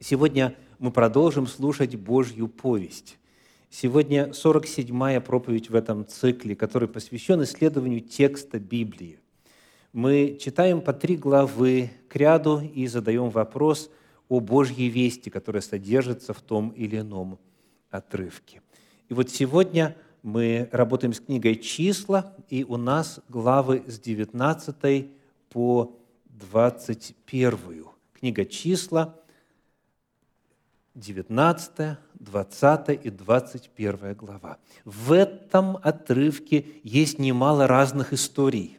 Сегодня мы продолжим слушать Божью повесть. Сегодня 47-я проповедь в этом цикле, который посвящен исследованию текста Библии. Мы читаем по три главы к ряду и задаем вопрос о Божьей вести, которая содержится в том или ином отрывке. И вот сегодня мы работаем с книгой «Числа», и у нас главы с 19 по 21. Книга «Числа», 19, 20 и 21 глава. В этом отрывке есть немало разных историй.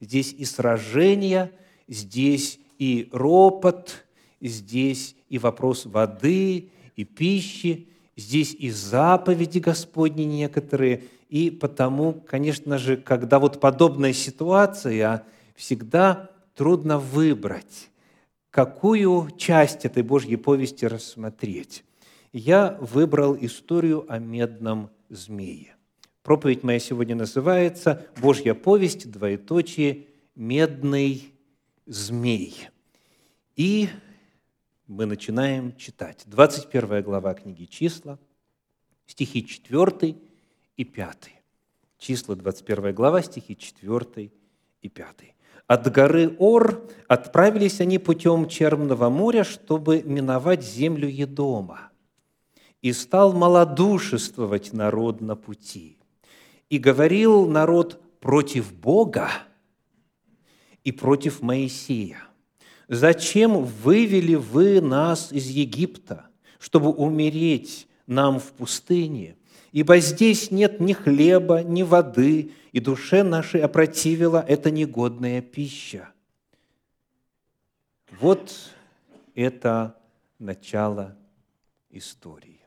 Здесь и сражения, здесь и ропот, здесь и вопрос воды, и пищи, здесь и заповеди Господни некоторые. И потому, конечно же, когда вот подобная ситуация, всегда трудно выбрать, какую часть этой Божьей повести рассмотреть. Я выбрал историю о медном змее. Проповедь моя сегодня называется «Божья повесть, двоеточие, медный змей». И мы начинаем читать. 21 глава книги «Числа», стихи 4 и 5. Числа, 21 глава, стихи 4 и 5. От горы Ор отправились они путем Черного моря, чтобы миновать землю Едома. И стал малодушествовать народ на пути. И говорил народ против Бога и против Моисея. «Зачем вывели вы нас из Египта, чтобы умереть нам в пустыне? Ибо здесь нет ни хлеба, ни воды, и душе нашей опротивила эта негодная пища. Вот это начало истории.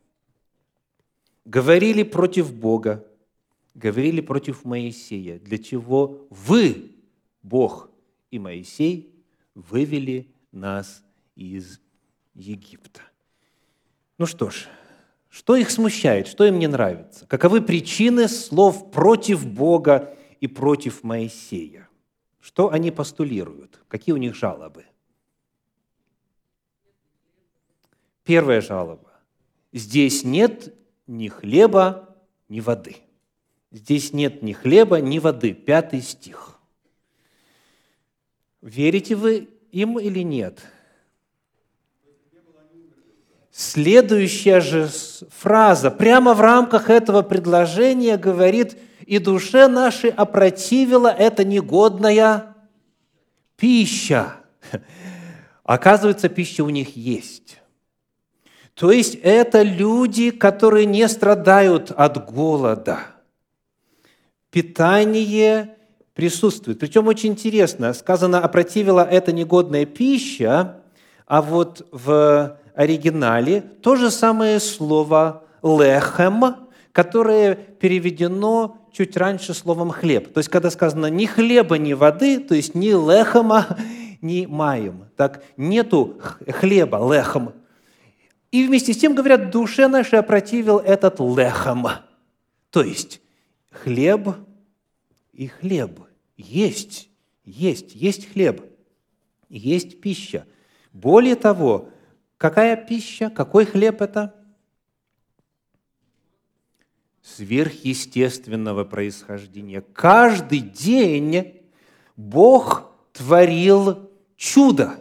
Говорили против Бога, говорили против Моисея, для чего вы, Бог и Моисей, вывели нас из Египта. Ну что ж, что их смущает, что им не нравится? Каковы причины слов против Бога и против Моисея? Что они постулируют? Какие у них жалобы? Первая жалоба. Здесь нет ни хлеба, ни воды. Здесь нет ни хлеба, ни воды. Пятый стих. Верите вы им или нет? Следующая же фраза прямо в рамках этого предложения говорит, «И душе нашей опротивила эта негодная пища». Оказывается, пища у них есть. То есть это люди, которые не страдают от голода. Питание присутствует. Причем очень интересно, сказано, опротивила эта негодная пища, а вот в оригинале то же самое слово «лехем», которое переведено чуть раньше словом «хлеб». То есть, когда сказано «ни хлеба, ни воды», то есть ни лехема, ни маем. Так, нету хлеба, лехем. И вместе с тем, говорят, душе нашей опротивил этот лехем. То есть, хлеб и хлеб. Есть, есть, есть хлеб, есть пища. Более того, Какая пища, какой хлеб это? Сверхъестественного происхождения. Каждый день Бог творил чудо,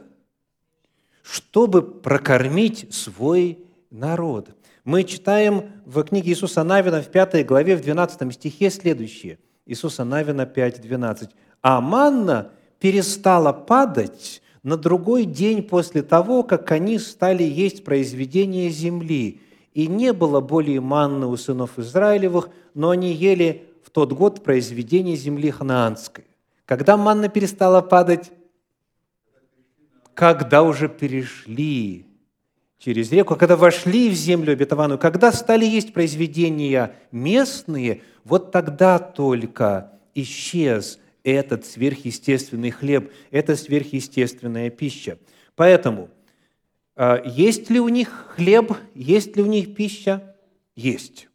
чтобы прокормить свой народ. Мы читаем в книге Иисуса Навина в 5 главе, в 12 стихе следующее. Иисуса Навина 5, 12. «А манна перестала падать на другой день после того, как они стали есть произведение земли, и не было более манны у сынов Израилевых, но они ели в тот год произведение земли ханаанской. Когда манна перестала падать? Когда уже перешли через реку, когда вошли в землю обетованную, когда стали есть произведения местные, вот тогда только исчез этот сверхъестественный хлеб, это сверхъестественная пища. Поэтому, а, есть ли у них хлеб, есть ли у них пища? Есть.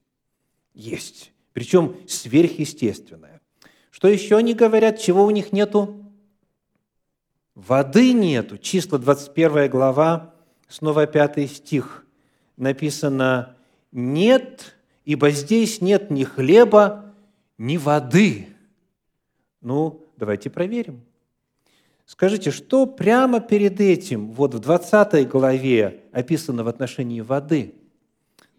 Есть. Причем сверхъестественная. Что еще они говорят, чего у них нету? Воды нету. Числа 21 глава, снова пятый стих, написано «Нет, ибо здесь нет ни хлеба, ни воды». Ну, давайте проверим. Скажите, что прямо перед этим, вот в 20 главе описано в отношении воды?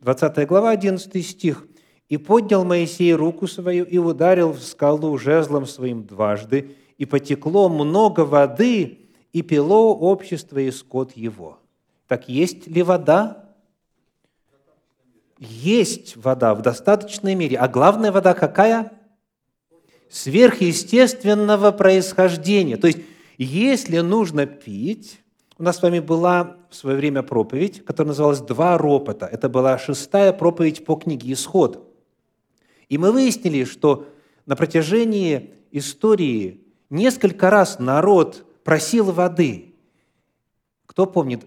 20 глава, 11 стих. «И поднял Моисей руку свою и ударил в скалу жезлом своим дважды, и потекло много воды, и пило общество и скот его». Так есть ли вода? Есть вода в достаточной мере. А главная вода какая? Сверхъестественного происхождения. То есть, если нужно пить, у нас с вами была в свое время проповедь, которая называлась «Два ропота». Это была шестая проповедь по книге «Исход». И мы выяснили, что на протяжении истории несколько раз народ просил воды. Кто помнит,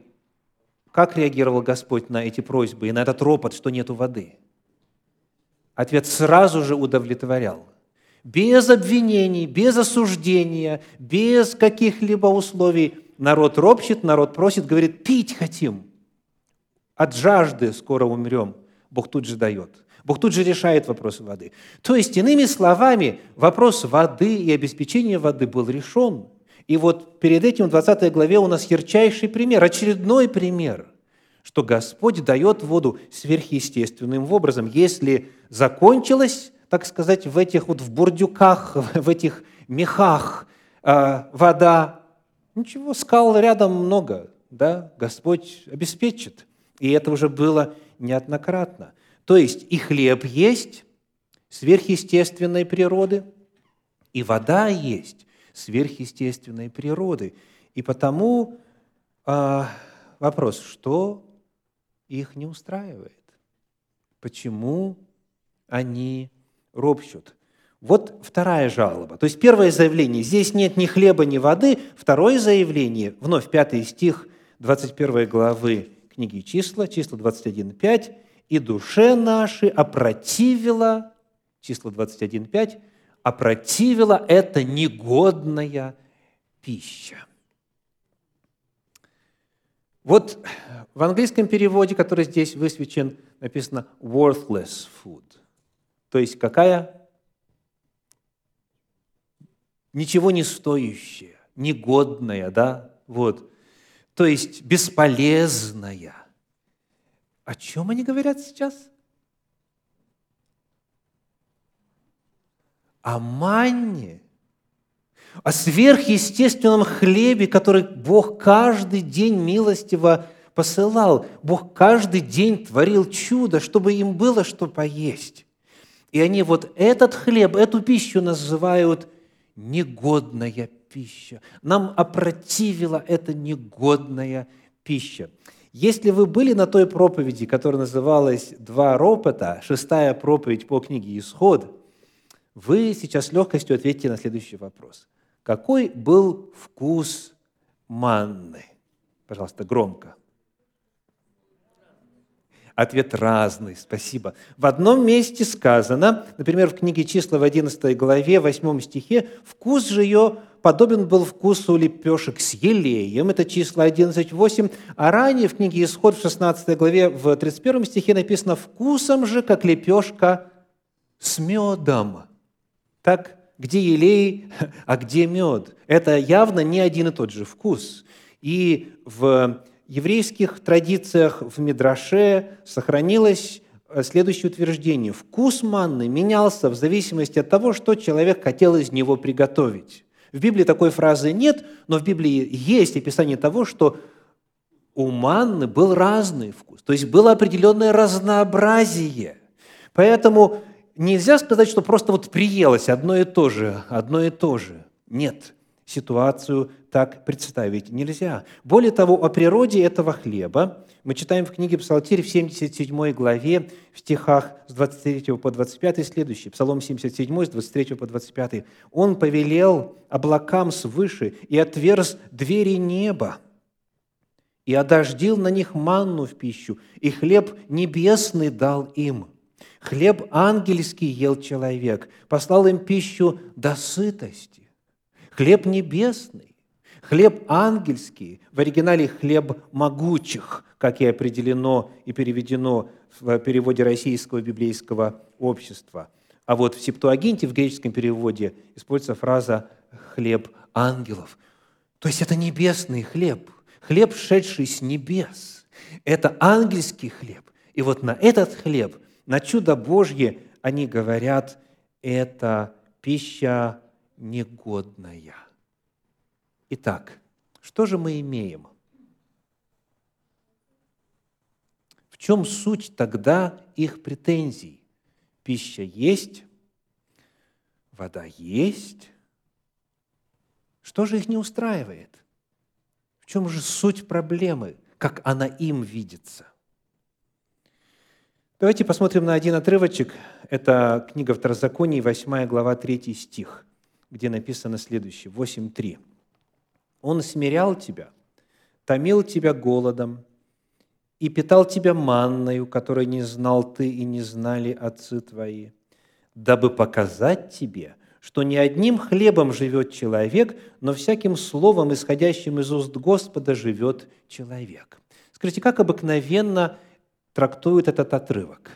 как реагировал Господь на эти просьбы и на этот ропот, что нету воды? Ответ сразу же удовлетворял. Без обвинений, без осуждения, без каких-либо условий народ ропщет, народ просит, говорит, пить хотим. От жажды скоро умрем. Бог тут же дает. Бог тут же решает вопросы воды. То есть, иными словами, вопрос воды и обеспечения воды был решен – и вот перед этим в 20 главе у нас ярчайший пример, очередной пример, что Господь дает воду сверхъестественным образом. Если закончилась, так сказать, в этих вот в бурдюках, в этих мехах э, вода, ничего, скал рядом много, да, Господь обеспечит. И это уже было неоднократно. То есть и хлеб есть сверхъестественной природы, и вода есть сверхъестественной природы. И потому а, вопрос, что их не устраивает? Почему они ропщут? Вот вторая жалоба. То есть первое заявление, здесь нет ни хлеба, ни воды. Второе заявление, вновь пятый стих 21 главы книги числа, числа 21.5, «И душе наши опротивила», числа 21.5, опротивила это негодная пища. Вот в английском переводе, который здесь высвечен, написано worthless food. То есть какая? Ничего не стоящая, негодная, да? Вот. То есть бесполезная. О чем они говорят сейчас? о манне, о сверхъестественном хлебе, который Бог каждый день милостиво посылал. Бог каждый день творил чудо, чтобы им было что поесть. И они вот этот хлеб, эту пищу называют негодная пища. Нам опротивила эта негодная пища. Если вы были на той проповеди, которая называлась «Два ропота», шестая проповедь по книге «Исход», вы сейчас с легкостью ответите на следующий вопрос. Какой был вкус манны? Пожалуйста, громко. Ответ разный, спасибо. В одном месте сказано, например, в книге числа в 11 главе, 8 стихе, вкус же ее подобен был вкусу лепешек с елеем, это числа 11.8, а ранее в книге Исход в 16 главе, в 31 стихе написано «вкусом же, как лепешка с медом». Так, где елей, а где мед? Это явно не один и тот же вкус. И в еврейских традициях в Мидраше сохранилось э, следующее утверждение. Вкус манны менялся в зависимости от того, что человек хотел из него приготовить. В Библии такой фразы нет, но в Библии есть описание того, что у манны был разный вкус, то есть было определенное разнообразие. Поэтому нельзя сказать, что просто вот приелось одно и то же, одно и то же. Нет, ситуацию так представить нельзя. Более того, о природе этого хлеба мы читаем в книге Псалтирь в 77 главе, в стихах с 23 по 25 следующий, Псалом 77 с 23 по 25. «Он повелел облакам свыше и отверз двери неба, и одождил на них манну в пищу, и хлеб небесный дал им». Хлеб ангельский ел человек, послал им пищу до сытости. Хлеб небесный, Хлеб ангельский, в оригинале хлеб могучих, как и определено и переведено в переводе российского библейского общества. А вот в Септуагинте, в греческом переводе, используется фраза «хлеб ангелов». То есть это небесный хлеб, хлеб, шедший с небес. Это ангельский хлеб. И вот на этот хлеб, на чудо Божье, они говорят, это пища негодная. Итак, что же мы имеем? В чем суть тогда их претензий? Пища есть, вода есть. Что же их не устраивает? В чем же суть проблемы, как она им видится? Давайте посмотрим на один отрывочек. Это книга Второзаконий, 8 глава, 3 стих, где написано следующее, 8.3. «Он смирял тебя, томил тебя голодом и питал тебя манною, которой не знал ты и не знали отцы твои, дабы показать тебе, что не одним хлебом живет человек, но всяким словом, исходящим из уст Господа, живет человек». Скажите, как обыкновенно – трактует этот отрывок.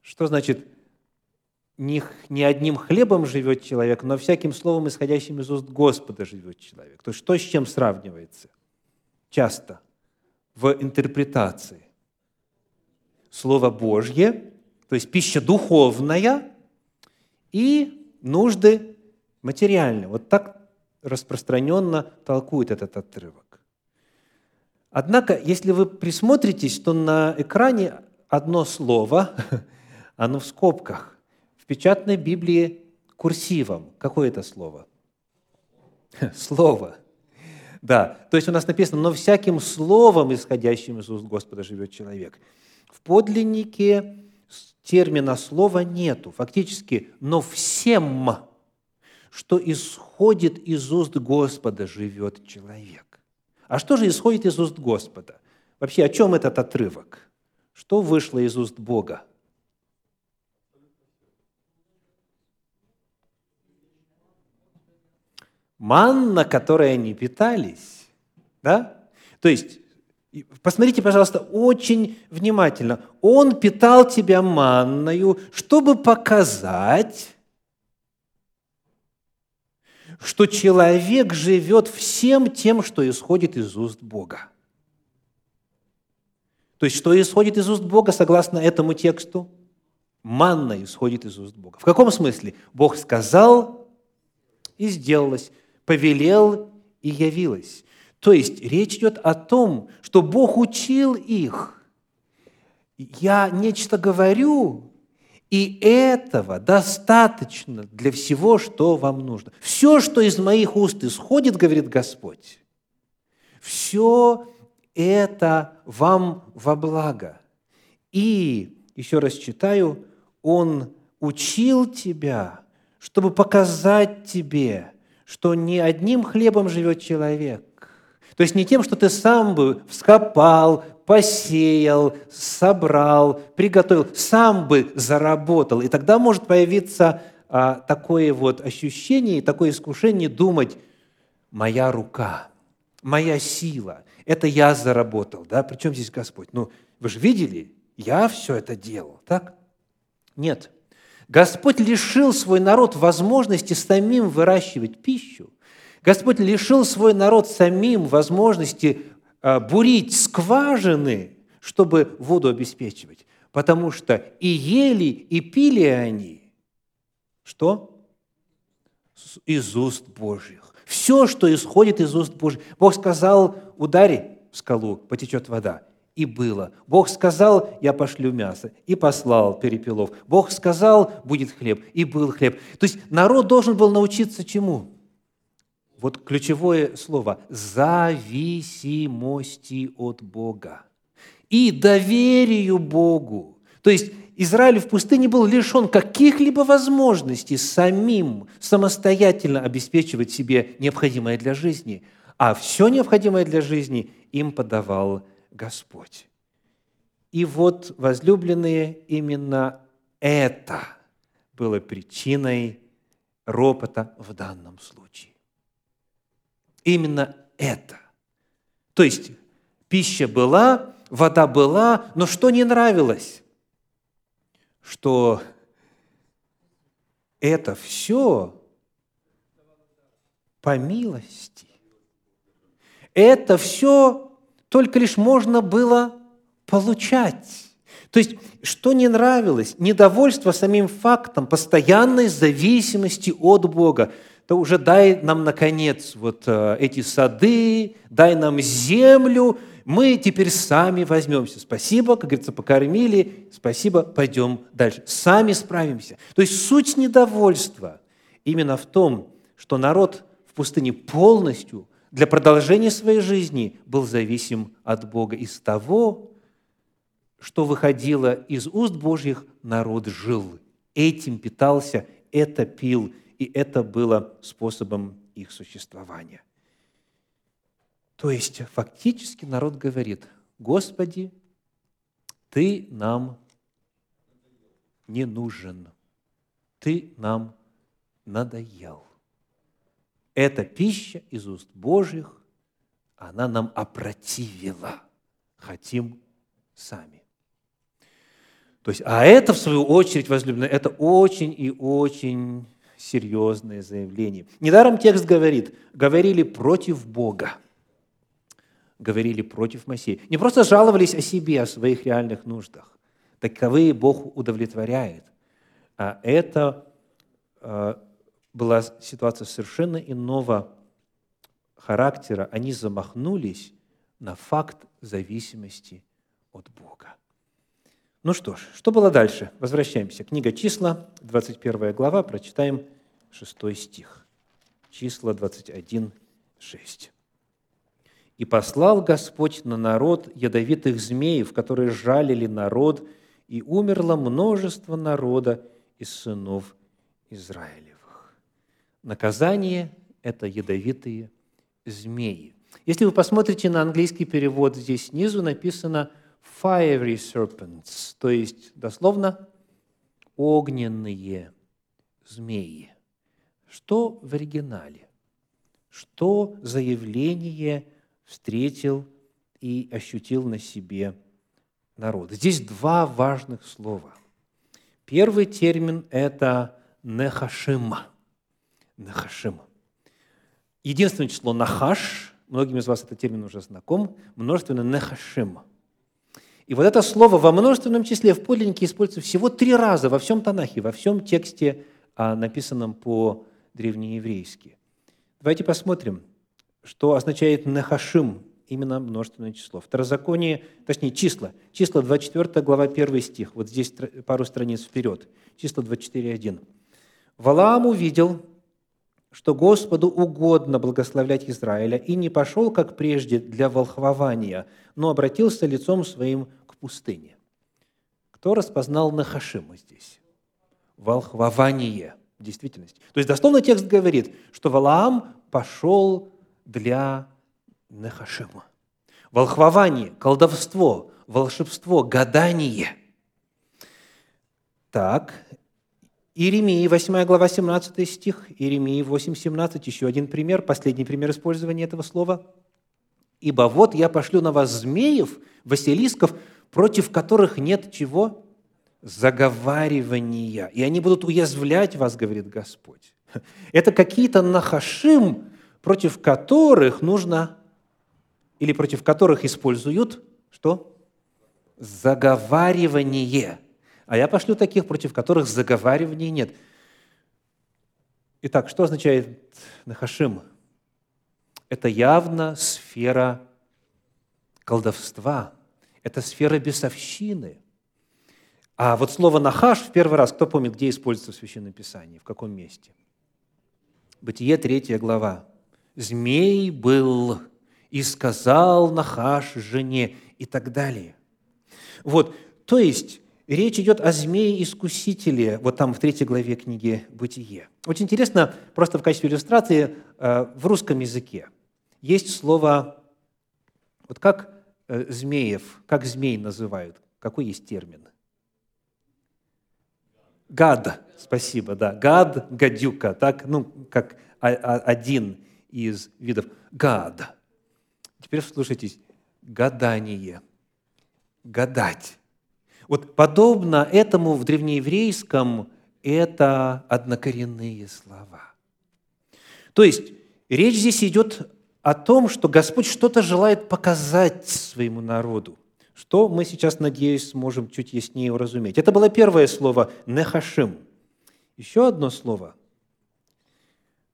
Что значит не, не одним хлебом живет человек, но всяким словом, исходящим из уст Господа, живет человек. То есть что с чем сравнивается? Часто в интерпретации. Слово Божье, то есть пища духовная и нужды материальные. Вот так распространенно толкует этот отрывок. Однако, если вы присмотритесь, то на экране одно слово, оно в скобках. Печатной Библии курсивом. Какое это слово? Слово. Да, то есть у нас написано, но всяким словом, исходящим из уст Господа, живет человек. В подлиннике термина слова нету. Фактически, но всем, что исходит из уст Господа, живет человек. А что же исходит из уст Господа? Вообще, о чем этот отрывок? Что вышло из уст Бога? Манна, которой они питались. Да? То есть, посмотрите, пожалуйста, очень внимательно. Он питал тебя манною, чтобы показать, что человек живет всем тем, что исходит из уст Бога. То есть, что исходит из уст Бога, согласно этому тексту? Манна исходит из уст Бога. В каком смысле? Бог сказал и сделалось, повелел и явилось. То есть, речь идет о том, что Бог учил их. Я нечто говорю, и этого достаточно для всего, что вам нужно. Все, что из моих уст исходит, говорит Господь, все это вам во благо. И, еще раз читаю, Он учил тебя, чтобы показать тебе, что не одним хлебом живет человек. То есть не тем, что ты сам бы вскопал, посеял, собрал, приготовил, сам бы заработал. И тогда может появиться а, такое вот ощущение, такое искушение думать, моя рука, моя сила, это я заработал, да? Причем здесь Господь? Ну, вы же видели, я все это делал, так? Нет. Господь лишил свой народ возможности самим выращивать пищу. Господь лишил свой народ самим возможности Э, бурить скважины, чтобы воду обеспечивать. Потому что и ели, и пили они. Что? Из уст Божьих. Все, что исходит из уст Божьих. Бог сказал, удари в скалу, потечет вода. И было. Бог сказал, я пошлю мясо. И послал перепелов. Бог сказал, будет хлеб. И был хлеб. То есть народ должен был научиться чему? вот ключевое слово – зависимости от Бога и доверию Богу. То есть Израиль в пустыне был лишен каких-либо возможностей самим самостоятельно обеспечивать себе необходимое для жизни, а все необходимое для жизни им подавал Господь. И вот, возлюбленные, именно это было причиной ропота в данном случае. Именно это. То есть пища была, вода была, но что не нравилось? Что это все по милости. Это все только лишь можно было получать. То есть, что не нравилось, недовольство самим фактом постоянной зависимости от Бога, то уже дай нам, наконец, вот э, эти сады, дай нам землю, мы теперь сами возьмемся. Спасибо, как говорится, покормили, спасибо, пойдем дальше. Сами справимся. То есть суть недовольства именно в том, что народ в пустыне полностью для продолжения своей жизни был зависим от Бога. Из того, что выходило из уст Божьих, народ жил. Этим питался, это пил, и это было способом их существования. То есть фактически народ говорит, Господи, Ты нам не нужен, Ты нам надоел. Эта пища из уст Божьих, она нам опротивила. Хотим сами. То есть, а это, в свою очередь, возлюбленные, это очень и очень серьезное заявление. Недаром текст говорит, говорили против Бога, говорили против Моисея. Не просто жаловались о себе, о своих реальных нуждах. Таковые Бог удовлетворяет. А это э, была ситуация совершенно иного характера. Они замахнулись на факт зависимости от Бога. Ну что ж, что было дальше? Возвращаемся. Книга «Числа», 21 глава, прочитаем 6 стих. Числа 21, 6. «И послал Господь на народ ядовитых змеев, которые жалили народ, и умерло множество народа из сынов Израилевых». Наказание – это ядовитые змеи. Если вы посмотрите на английский перевод, здесь снизу написано – fiery serpents, то есть дословно огненные змеи. Что в оригинале? Что заявление встретил и ощутил на себе народ? Здесь два важных слова. Первый термин – это нехашима. Нехашима. Единственное число нахаш, многим из вас этот термин уже знаком, множественно нехашима. И вот это слово во множественном числе в подлиннике используется всего три раза во всем Танахе, во всем тексте, а, написанном по-древнееврейски. Давайте посмотрим, что означает «нахашим», именно множественное число. Второзаконие, точнее, числа. Числа 24 глава 1 стих. Вот здесь пару страниц вперед. Числа 24.1. «Валаам увидел, что Господу угодно благословлять Израиля, и не пошел, как прежде, для волхвования, но обратился лицом своим к пустыне. Кто распознал Нахашима здесь? Волхвование в действительности. То есть дословно текст говорит, что Валаам пошел для Нахашима. Волхвование, колдовство, волшебство, гадание. Так, Иеремии, 8 глава, 17 стих, Иеремии 8, 17, еще один пример, последний пример использования этого слова. «Ибо вот я пошлю на вас змеев, василисков, против которых нет чего? Заговаривания. И они будут уязвлять вас, говорит Господь. Это какие-то нахашим, против которых нужно, или против которых используют, что? Заговаривание – а я пошлю таких, против которых заговариваний нет. Итак, что означает Нахашим? Это явно сфера колдовства, это сфера бесовщины. А вот слово «нахаш» в первый раз, кто помнит, где используется в Священном Писании, в каком месте? Бытие, третья глава. «Змей был, и сказал Нахаш жене» и так далее. Вот, то есть Речь идет о змее-искусителе, вот там в третьей главе книги «Бытие». Очень интересно, просто в качестве иллюстрации, э, в русском языке есть слово, вот как э, змеев, как змей называют, какой есть термин? Гад, спасибо, да. Гад, гадюка, так, ну, как один из видов. Гад. Теперь слушайтесь. Гадание. Гадать. Вот подобно этому в древнееврейском это однокоренные слова. То есть речь здесь идет о том, что Господь что-то желает показать своему народу, что мы сейчас, надеюсь, сможем чуть яснее уразуметь. Это было первое слово «нехашим». Еще одно слово.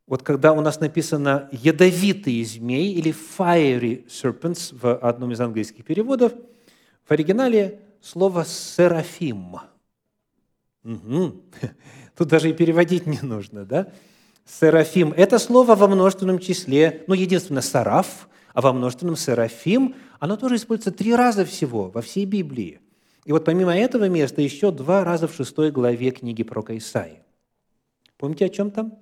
Вот когда у нас написано «ядовитые змеи» или «fiery serpents» в одном из английских переводов, в оригинале слово «серафим». Угу. Тут даже и переводить не нужно, да? Серафим – это слово во множественном числе, ну, единственное, сараф, а во множественном серафим, оно тоже используется три раза всего во всей Библии. И вот помимо этого места еще два раза в шестой главе книги про Исаии. Помните, о чем там?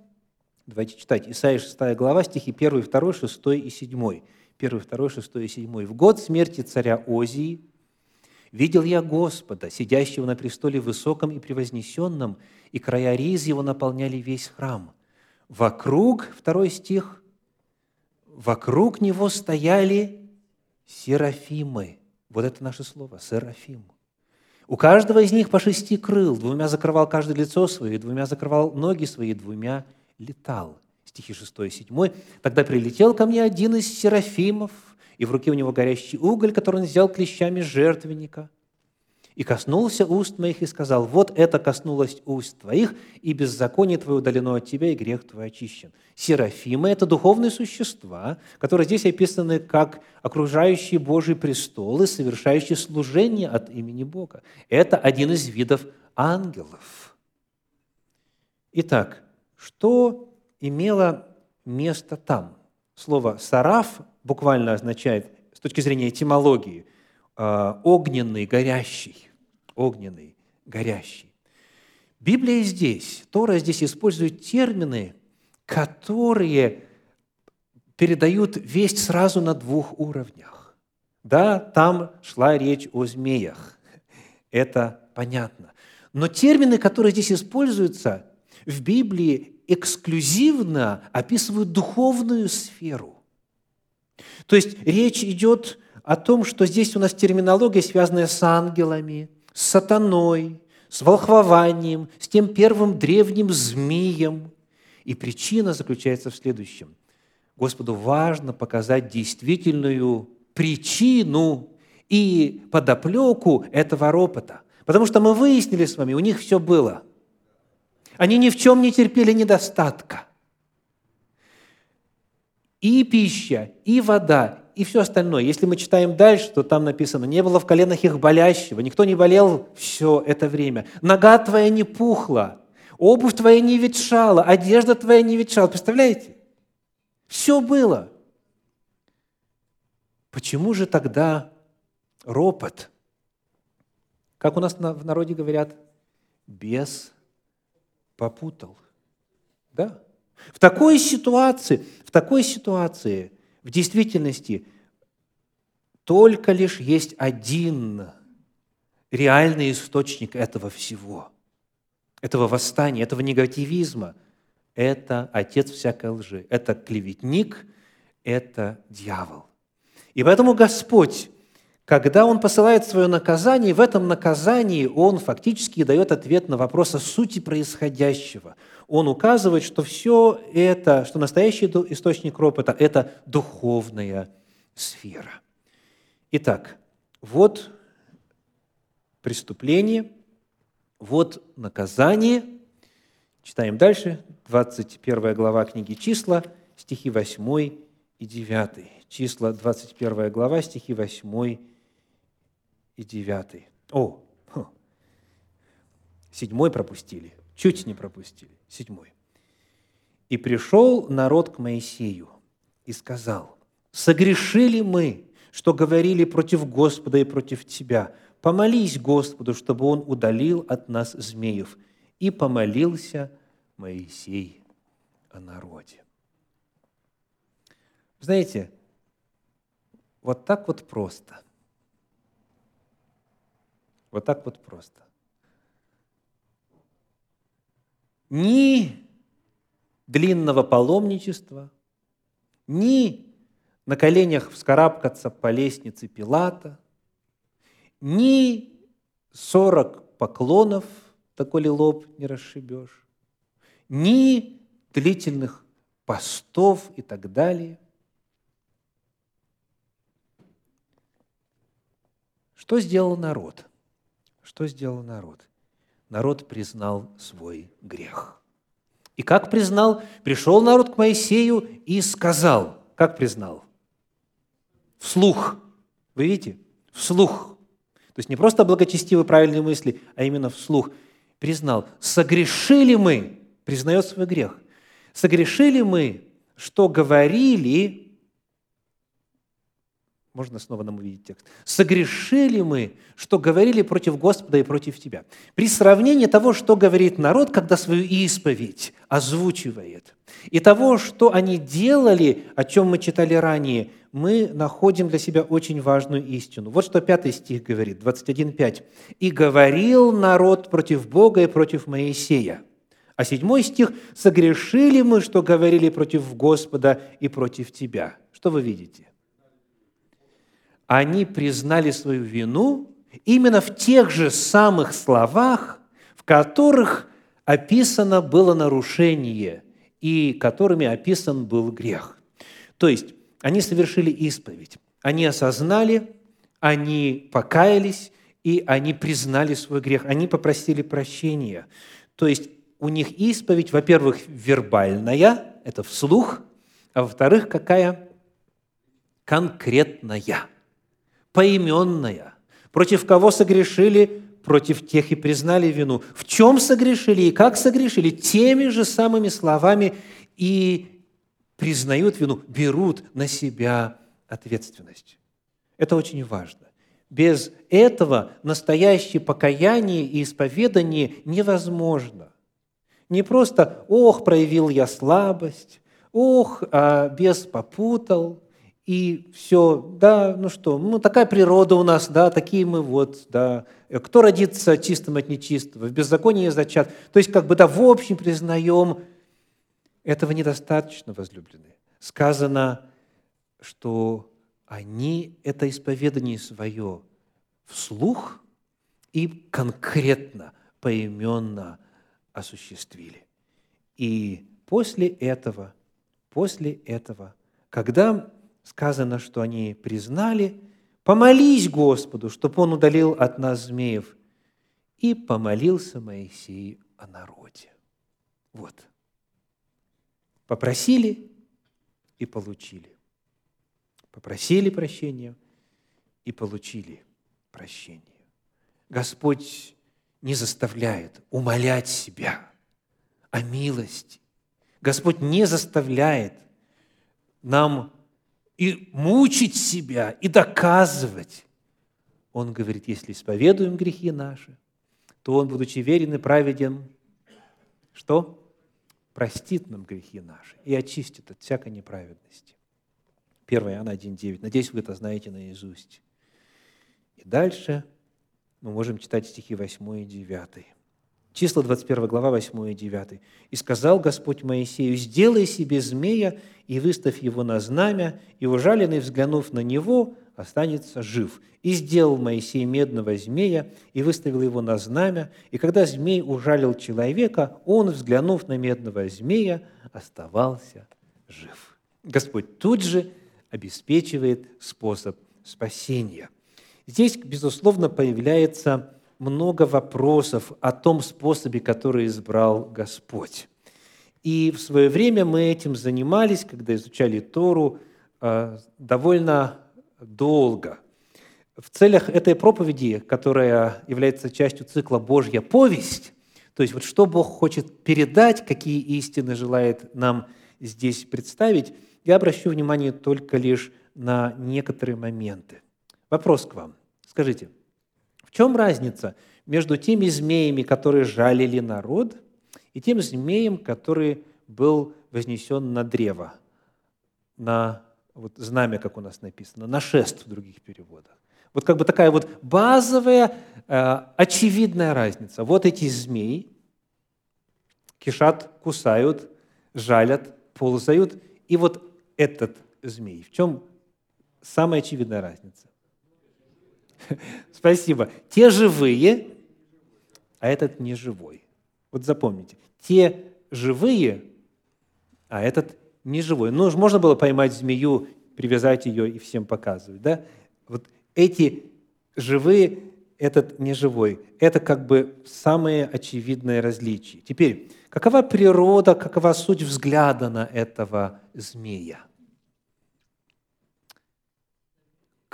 Давайте читать. Исаия 6 глава, стихи 1, 2, 6 и 7. 1, 2, 6 и 7. «В год смерти царя Озии видел я Господа, сидящего на престоле высоком и превознесенном, и края риз его наполняли весь храм. Вокруг, второй стих, вокруг него стояли серафимы. Вот это наше слово, серафим. У каждого из них по шести крыл, двумя закрывал каждое лицо свое, двумя закрывал ноги свои, двумя летал. Стихи 6 и 7. «Тогда прилетел ко мне один из серафимов, и в руке у него горящий уголь, который он взял клещами жертвенника и коснулся уст моих и сказал, вот это коснулось уст твоих, и беззаконие твое удалено от тебя, и грех твой очищен. Серафимы – это духовные существа, которые здесь описаны как окружающие Божий престол и совершающие служение от имени Бога. Это один из видов ангелов. Итак, что имело место там? Слово «сараф» буквально означает, с точки зрения этимологии, а, огненный, горящий огненный, горящий. Библия здесь, Тора здесь использует термины, которые передают весть сразу на двух уровнях. Да, там шла речь о змеях. Это понятно. Но термины, которые здесь используются, в Библии эксклюзивно описывают духовную сферу. То есть речь идет о том, что здесь у нас терминология, связанная с ангелами, с сатаной, с волхвованием, с тем первым древним змеем. И причина заключается в следующем. Господу важно показать действительную причину и подоплеку этого ропота. Потому что мы выяснили с вами, у них все было. Они ни в чем не терпели недостатка. И пища, и вода, и все остальное. Если мы читаем дальше, то там написано, не было в коленах их болящего, никто не болел все это время. Нога твоя не пухла, обувь твоя не ветшала, одежда твоя не ветшала. Представляете? Все было. Почему же тогда ропот? Как у нас в народе говорят, бес попутал. Да? В такой ситуации, в такой ситуации в действительности только лишь есть один реальный источник этого всего, этого восстания, этого негативизма. Это отец всякой лжи, это клеветник, это дьявол. И поэтому Господь, когда Он посылает свое наказание, в этом наказании Он фактически дает ответ на вопрос о сути происходящего – он указывает, что все это, что настоящий источник ропота – это духовная сфера. Итак, вот преступление, вот наказание. Читаем дальше, 21 глава книги «Числа», стихи 8 и 9. Числа, 21 глава, стихи 8 и 9. О, седьмой пропустили, чуть не пропустили. Седьмой. «И пришел народ к Моисею и сказал, «Согрешили мы, что говорили против Господа и против Тебя. Помолись Господу, чтобы Он удалил от нас змеев». И помолился Моисей о народе. Знаете, вот так вот просто. Вот так вот просто. Ни длинного паломничества, ни на коленях вскарабкаться по лестнице Пилата, ни сорок поклонов, ли лоб не расшибешь, ни длительных постов и так далее. Что сделал народ? Что сделал народ? Народ признал свой грех. И как признал? Пришел народ к Моисею и сказал. Как признал? Вслух. Вы видите? Вслух. То есть не просто благочестивые правильные мысли, а именно вслух. Признал. Согрешили мы, признает свой грех. Согрешили мы, что говорили можно снова нам увидеть текст. «Согрешили мы, что говорили против Господа и против Тебя». При сравнении того, что говорит народ, когда свою исповедь озвучивает, и того, что они делали, о чем мы читали ранее, мы находим для себя очень важную истину. Вот что пятый стих говорит, 21.5. «И говорил народ против Бога и против Моисея». А седьмой стих «Согрешили мы, что говорили против Господа и против Тебя». Что вы видите? Они признали свою вину именно в тех же самых словах, в которых описано было нарушение и которыми описан был грех. То есть они совершили исповедь, они осознали, они покаялись, и они признали свой грех, они попросили прощения. То есть у них исповедь, во-первых, вербальная, это вслух, а во-вторых, какая? Конкретная – поименная. Против кого согрешили? Против тех и признали вину. В чем согрешили и как согрешили? Теми же самыми словами и признают вину, берут на себя ответственность. Это очень важно. Без этого настоящее покаяние и исповедание невозможно. Не просто «ох, проявил я слабость», «ох, а бес попутал», и все, да, ну что, ну такая природа у нас, да, такие мы вот, да. Кто родится чистым от нечистого, в беззаконии зачат. То есть, как бы, да, в общем признаем, этого недостаточно, возлюбленные. Сказано, что они это исповедание свое вслух и конкретно, поименно осуществили. И после этого, после этого, когда сказано, что они признали, помолись Господу, чтобы Он удалил от нас змеев. И помолился Моисей о народе. Вот. Попросили и получили. Попросили прощения и получили прощение. Господь не заставляет умолять себя о милости. Господь не заставляет нам и мучить себя, и доказывать. Он говорит, если исповедуем грехи наши, то Он, будучи верен и праведен, что? Простит нам грехи наши и очистит от всякой неправедности. 1 Иоанна 1,9. Надеюсь, вы это знаете наизусть. И дальше мы можем читать стихи 8 и 9. Числа 21 глава, 8 и 9. «И сказал Господь Моисею, сделай себе змея и выставь его на знамя, и ужаленный, взглянув на него, останется жив. И сделал Моисей медного змея, и выставил его на знамя, и когда змей ужалил человека, он, взглянув на медного змея, оставался жив». Господь тут же обеспечивает способ спасения. Здесь, безусловно, появляется много вопросов о том способе, который избрал Господь. И в свое время мы этим занимались, когда изучали Тору, э, довольно долго. В целях этой проповеди, которая является частью цикла «Божья повесть», то есть вот что Бог хочет передать, какие истины желает нам здесь представить, я обращу внимание только лишь на некоторые моменты. Вопрос к вам. Скажите, чем разница между теми змеями, которые жалили народ, и тем змеем, который был вознесен на древо, на вот знамя, как у нас написано, на шест в других переводах. Вот как бы такая вот базовая, э, очевидная разница. Вот эти змеи, кишат, кусают, жалят, ползают. И вот этот змей. В чем самая очевидная разница? Спасибо. Те живые, а этот не живой. Вот запомните. Те живые, а этот не живой. Ну, можно было поймать змею, привязать ее и всем показывать, да? Вот эти живые, этот не живой. Это как бы самое очевидное различие. Теперь, какова природа, какова суть взгляда на этого змея?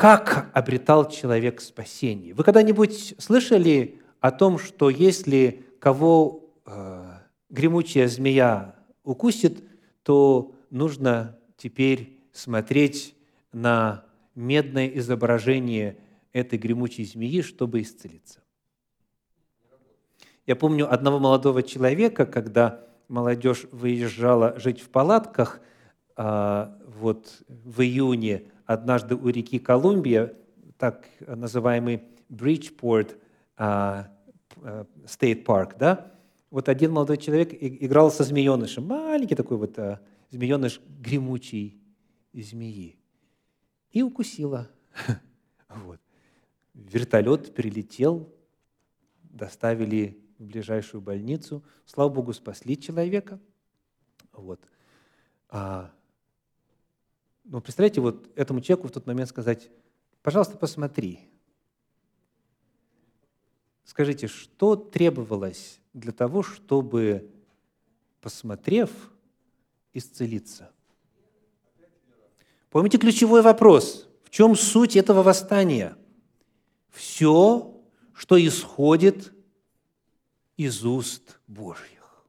Как обретал человек спасение? Вы когда-нибудь слышали о том, что если кого э, гремучая змея укусит, то нужно теперь смотреть на медное изображение этой гремучей змеи, чтобы исцелиться. Я помню одного молодого человека, когда молодежь выезжала жить в палатках, а, вот в июне однажды у реки Колумбия, так называемый а, а, State Park, да, вот один молодой человек играл со змеенышем, маленький такой вот змееныш гремучий змеи, и укусила. Вот. Вертолет прилетел, доставили в ближайшую больницу. Слава Богу, спасли человека. Вот. А, ну, представляете, вот этому человеку в тот момент сказать, пожалуйста, посмотри. Скажите, что требовалось для того, чтобы, посмотрев, исцелиться? Помните ключевой вопрос. В чем суть этого восстания? Все, что исходит из уст Божьих.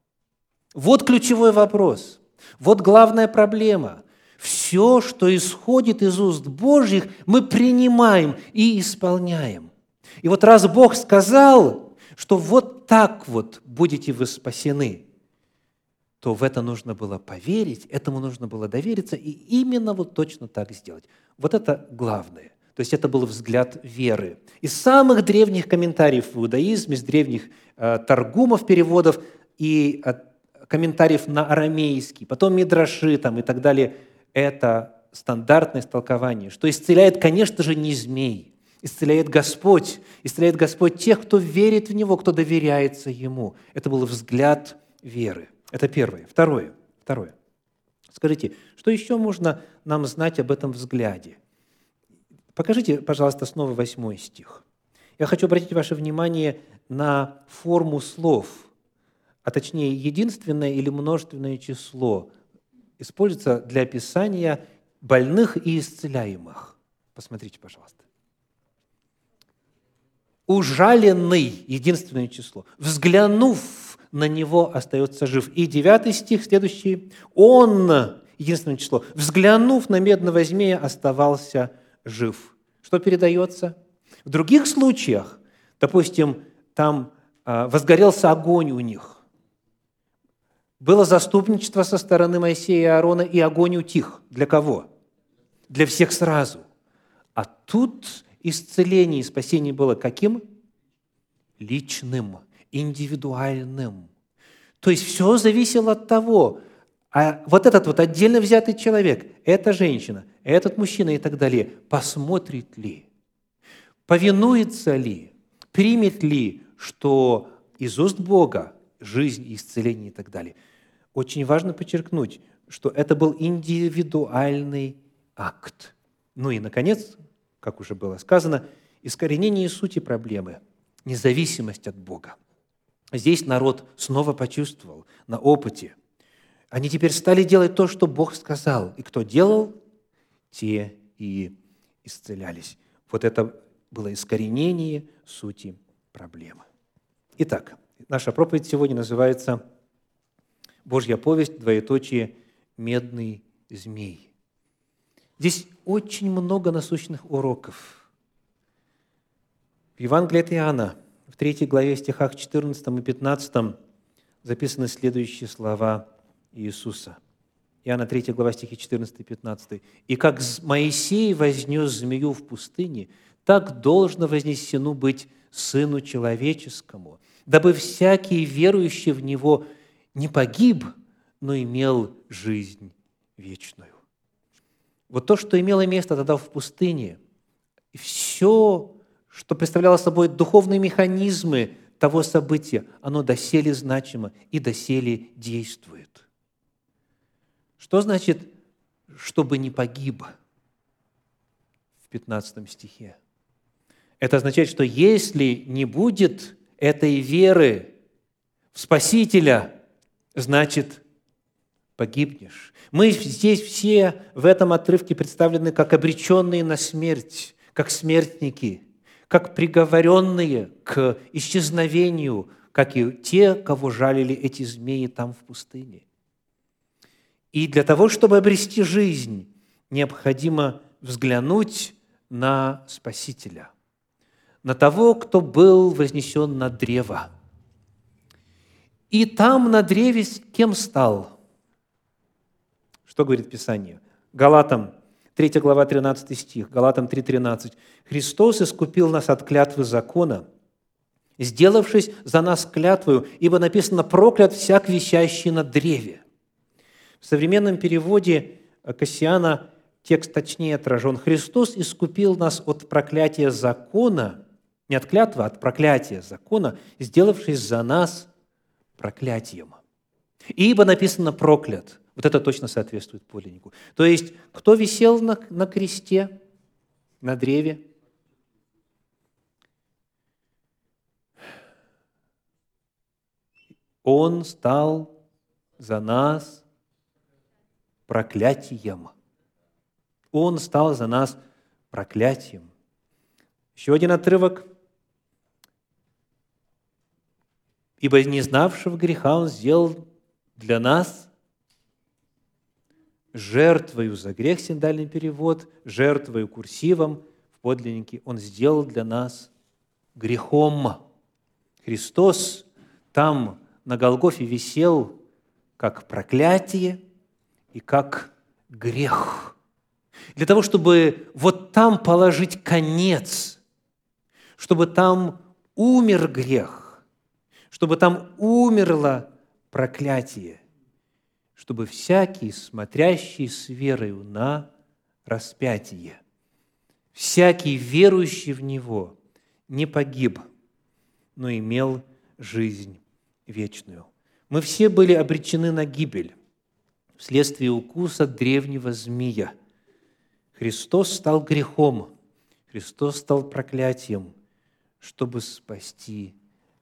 Вот ключевой вопрос. Вот главная проблема. Все, что исходит из уст Божьих, мы принимаем и исполняем. И вот раз Бог сказал, что вот так вот будете вы спасены, то в это нужно было поверить, этому нужно было довериться и именно вот точно так сделать. Вот это главное. То есть это был взгляд веры. Из самых древних комментариев в иудаизме, из древних э, торгумов, переводов и э, комментариев на арамейский, потом мидраши там, и так далее, это стандартное истолкование, что исцеляет, конечно же, не змей, исцеляет Господь, исцеляет Господь тех, кто верит в Него, кто доверяется Ему. Это был взгляд веры. Это первое. Второе. Второе. Скажите, что еще можно нам знать об этом взгляде? Покажите, пожалуйста, снова восьмой стих. Я хочу обратить ваше внимание на форму слов, а точнее единственное или множественное число используется для описания больных и исцеляемых. Посмотрите, пожалуйста. Ужаленный – единственное число. Взглянув на него, остается жив. И девятый стих, следующий. Он, единственное число, взглянув на медного змея, оставался жив. Что передается? В других случаях, допустим, там а, возгорелся огонь у них, было заступничество со стороны Моисея и Аарона, и огонь утих. Для кого? Для всех сразу. А тут исцеление и спасение было каким? Личным, индивидуальным. То есть все зависело от того, а вот этот вот отдельно взятый человек, эта женщина, этот мужчина и так далее, посмотрит ли, повинуется ли, примет ли, что из уст Бога жизнь, исцеление и так далее. Очень важно подчеркнуть, что это был индивидуальный акт. Ну и, наконец, как уже было сказано, искоренение сути проблемы – независимость от Бога. Здесь народ снова почувствовал на опыте. Они теперь стали делать то, что Бог сказал. И кто делал, те и исцелялись. Вот это было искоренение сути проблемы. Итак, наша проповедь сегодня называется «Божья повесть, двоеточие, медный змей». Здесь очень много насущных уроков. В Евангелии от Иоанна, в 3 главе стихах 14 и 15 записаны следующие слова Иисуса – Иоанна 3 глава стихи 14 и 15. «И как Моисей вознес змею в пустыне, так должно вознесену быть Сыну Человеческому, дабы всякий верующий в Него не погиб, но имел жизнь вечную. Вот то, что имело место тогда в пустыне, и все, что представляло собой духовные механизмы того события, оно доселе значимо и доселе действует. Что значит, чтобы не погиб в 15 стихе? Это означает, что если не будет этой веры в Спасителя, значит, погибнешь. Мы здесь все в этом отрывке представлены как обреченные на смерть, как смертники, как приговоренные к исчезновению, как и те, кого жалили эти змеи там в пустыне. И для того, чтобы обрести жизнь, необходимо взглянуть на Спасителя, на того, кто был вознесен на древо. И там на древе кем стал? Что говорит Писание? Галатам 3 глава 13 стих, Галатам 3.13. «Христос искупил нас от клятвы закона, сделавшись за нас клятвою, ибо написано «проклят всяк висящий на древе». В современном переводе Кассиана текст точнее отражен. «Христос искупил нас от проклятия закона, не от клятвы, а от проклятия закона, сделавшись за нас проклятием». «Ибо написано «проклят», вот это точно соответствует подлиннику. То есть, кто висел на, на кресте, на древе? Он стал за нас проклятием. Он стал за нас проклятием. Еще один отрывок. «Ибо не знавшего греха Он сделал для нас жертвою за грех, синдальный перевод, жертвою курсивом в подлиннике, Он сделал для нас грехом. Христос там на Голгофе висел как проклятие и как грех. Для того, чтобы вот там положить конец, чтобы там умер грех, чтобы там умерло проклятие, чтобы всякий, смотрящий с верою на распятие, всякий верующий в Него не погиб, но имел жизнь вечную. Мы все были обречены на гибель вследствие укуса древнего змея. Христос стал грехом, Христос стал проклятием, чтобы спасти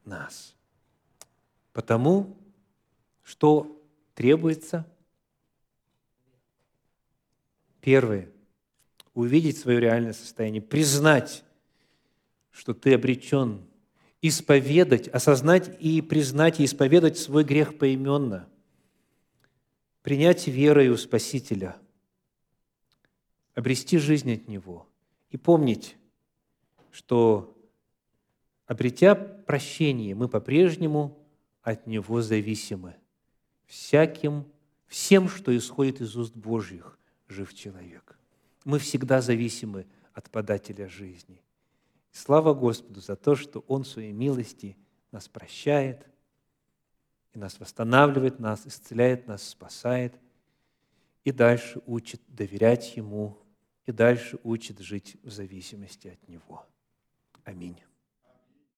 нас. Потому что требуется первое – увидеть свое реальное состояние, признать, что ты обречен, исповедать, осознать и признать и исповедать свой грех поименно, принять верою Спасителя, обрести жизнь от Него и помнить, что, обретя прощение, мы по-прежнему от Него зависимы всяким, всем, что исходит из уст Божьих, жив человек. Мы всегда зависимы от подателя жизни. Слава Господу за то, что Он своей милости нас прощает, и нас восстанавливает, нас исцеляет, нас спасает, и дальше учит доверять Ему, и дальше учит жить в зависимости от Него. Аминь.